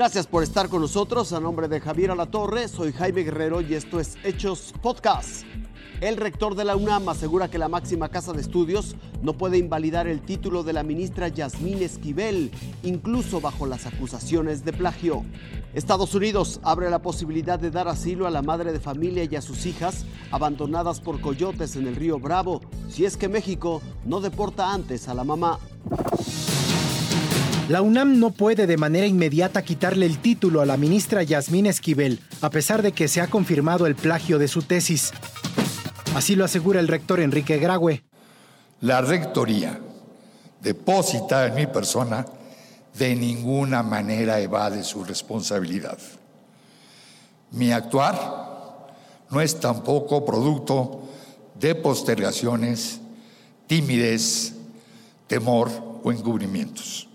Gracias por estar con nosotros. A nombre de Javier Alatorre, soy Jaime Guerrero y esto es Hechos Podcast. El rector de la UNAM asegura que la máxima casa de estudios no puede invalidar el título de la ministra Yasmín Esquivel, incluso bajo las acusaciones de plagio. Estados Unidos abre la posibilidad de dar asilo a la madre de familia y a sus hijas abandonadas por coyotes en el río Bravo, si es que México no deporta antes a la mamá. La UNAM no puede de manera inmediata quitarle el título a la ministra Yasmín Esquivel, a pesar de que se ha confirmado el plagio de su tesis. Así lo asegura el rector Enrique Graue. La rectoría, depositada en mi persona, de ninguna manera evade su responsabilidad. Mi actuar no es tampoco producto de postergaciones, timidez, temor o encubrimientos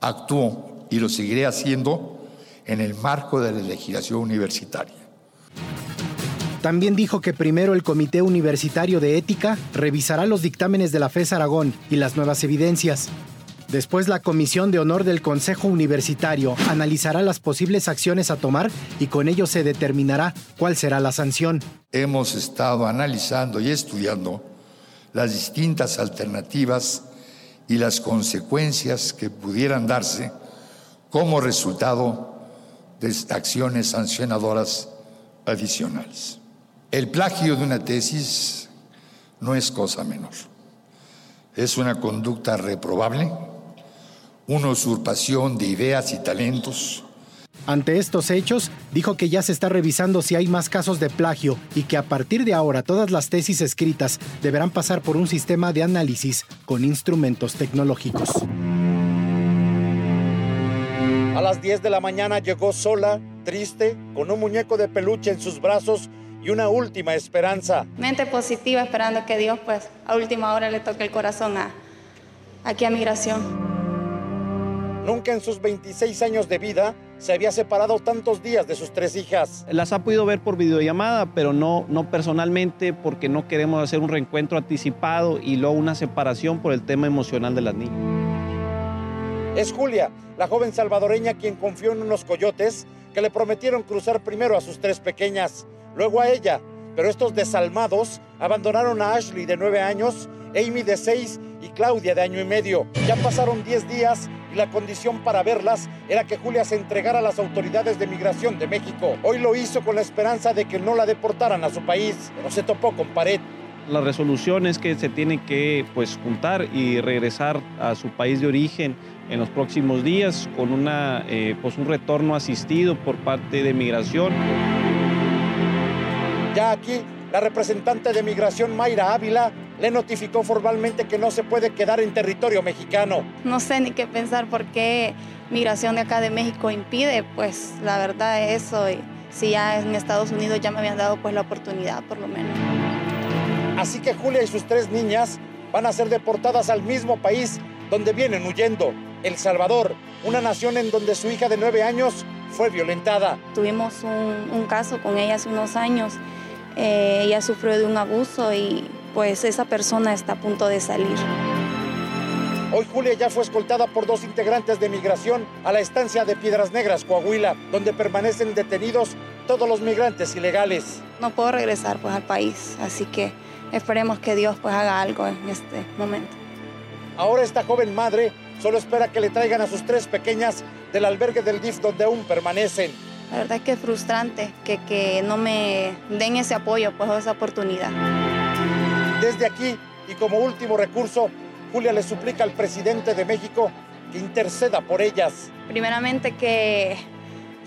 actúo y lo seguiré haciendo en el marco de la legislación universitaria. También dijo que primero el Comité Universitario de Ética revisará los dictámenes de la FES Aragón y las nuevas evidencias. Después la Comisión de Honor del Consejo Universitario analizará las posibles acciones a tomar y con ello se determinará cuál será la sanción. Hemos estado analizando y estudiando las distintas alternativas y las consecuencias que pudieran darse como resultado de acciones sancionadoras adicionales. El plagio de una tesis no es cosa menor. Es una conducta reprobable, una usurpación de ideas y talentos, ante estos hechos, dijo que ya se está revisando si hay más casos de plagio y que a partir de ahora todas las tesis escritas deberán pasar por un sistema de análisis con instrumentos tecnológicos. A las 10 de la mañana llegó sola, triste, con un muñeco de peluche en sus brazos y una última esperanza. Mente positiva, esperando que Dios, pues, a última hora le toque el corazón a, aquí a migración. Nunca en sus 26 años de vida se había separado tantos días de sus tres hijas. Las ha podido ver por videollamada, pero no, no personalmente porque no queremos hacer un reencuentro anticipado y luego una separación por el tema emocional de las niñas. Es Julia, la joven salvadoreña quien confió en unos coyotes que le prometieron cruzar primero a sus tres pequeñas, luego a ella, pero estos desalmados abandonaron a Ashley de nueve años, Amy de seis y Claudia de año y medio. Ya pasaron diez días y la condición para verlas era que Julia se entregara a las autoridades de migración de México. Hoy lo hizo con la esperanza de que no la deportaran a su país, pero se topó con pared. La resolución es que se tiene que pues, juntar y regresar a su país de origen en los próximos días con una, eh, pues, un retorno asistido por parte de migración. Ya aquí, la representante de migración Mayra Ávila le notificó formalmente que no se puede quedar en territorio mexicano. No sé ni qué pensar por qué migración de acá de México impide, pues la verdad es eso. Y si ya en Estados Unidos ya me habían dado pues la oportunidad por lo menos. Así que Julia y sus tres niñas van a ser deportadas al mismo país donde vienen huyendo, El Salvador, una nación en donde su hija de nueve años fue violentada. Tuvimos un, un caso con ella hace unos años. Eh, ella sufrió de un abuso y pues esa persona está a punto de salir. Hoy Julia ya fue escoltada por dos integrantes de migración a la estancia de Piedras Negras, Coahuila, donde permanecen detenidos todos los migrantes ilegales. No puedo regresar pues al país, así que esperemos que Dios pues haga algo en este momento. Ahora esta joven madre solo espera que le traigan a sus tres pequeñas del albergue del DIF donde aún permanecen. La verdad es que es frustrante que, que no me den ese apoyo, pues esa oportunidad. Desde aquí y como último recurso, Julia le suplica al presidente de México que interceda por ellas. Primeramente que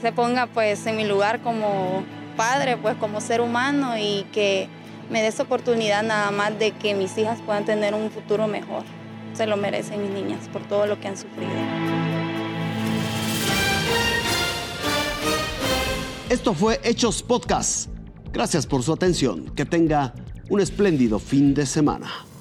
se ponga pues en mi lugar como padre, pues como ser humano y que me dé esa oportunidad nada más de que mis hijas puedan tener un futuro mejor. Se lo merecen mis niñas por todo lo que han sufrido. Esto fue Hechos Podcast. Gracias por su atención. Que tenga un espléndido fin de semana.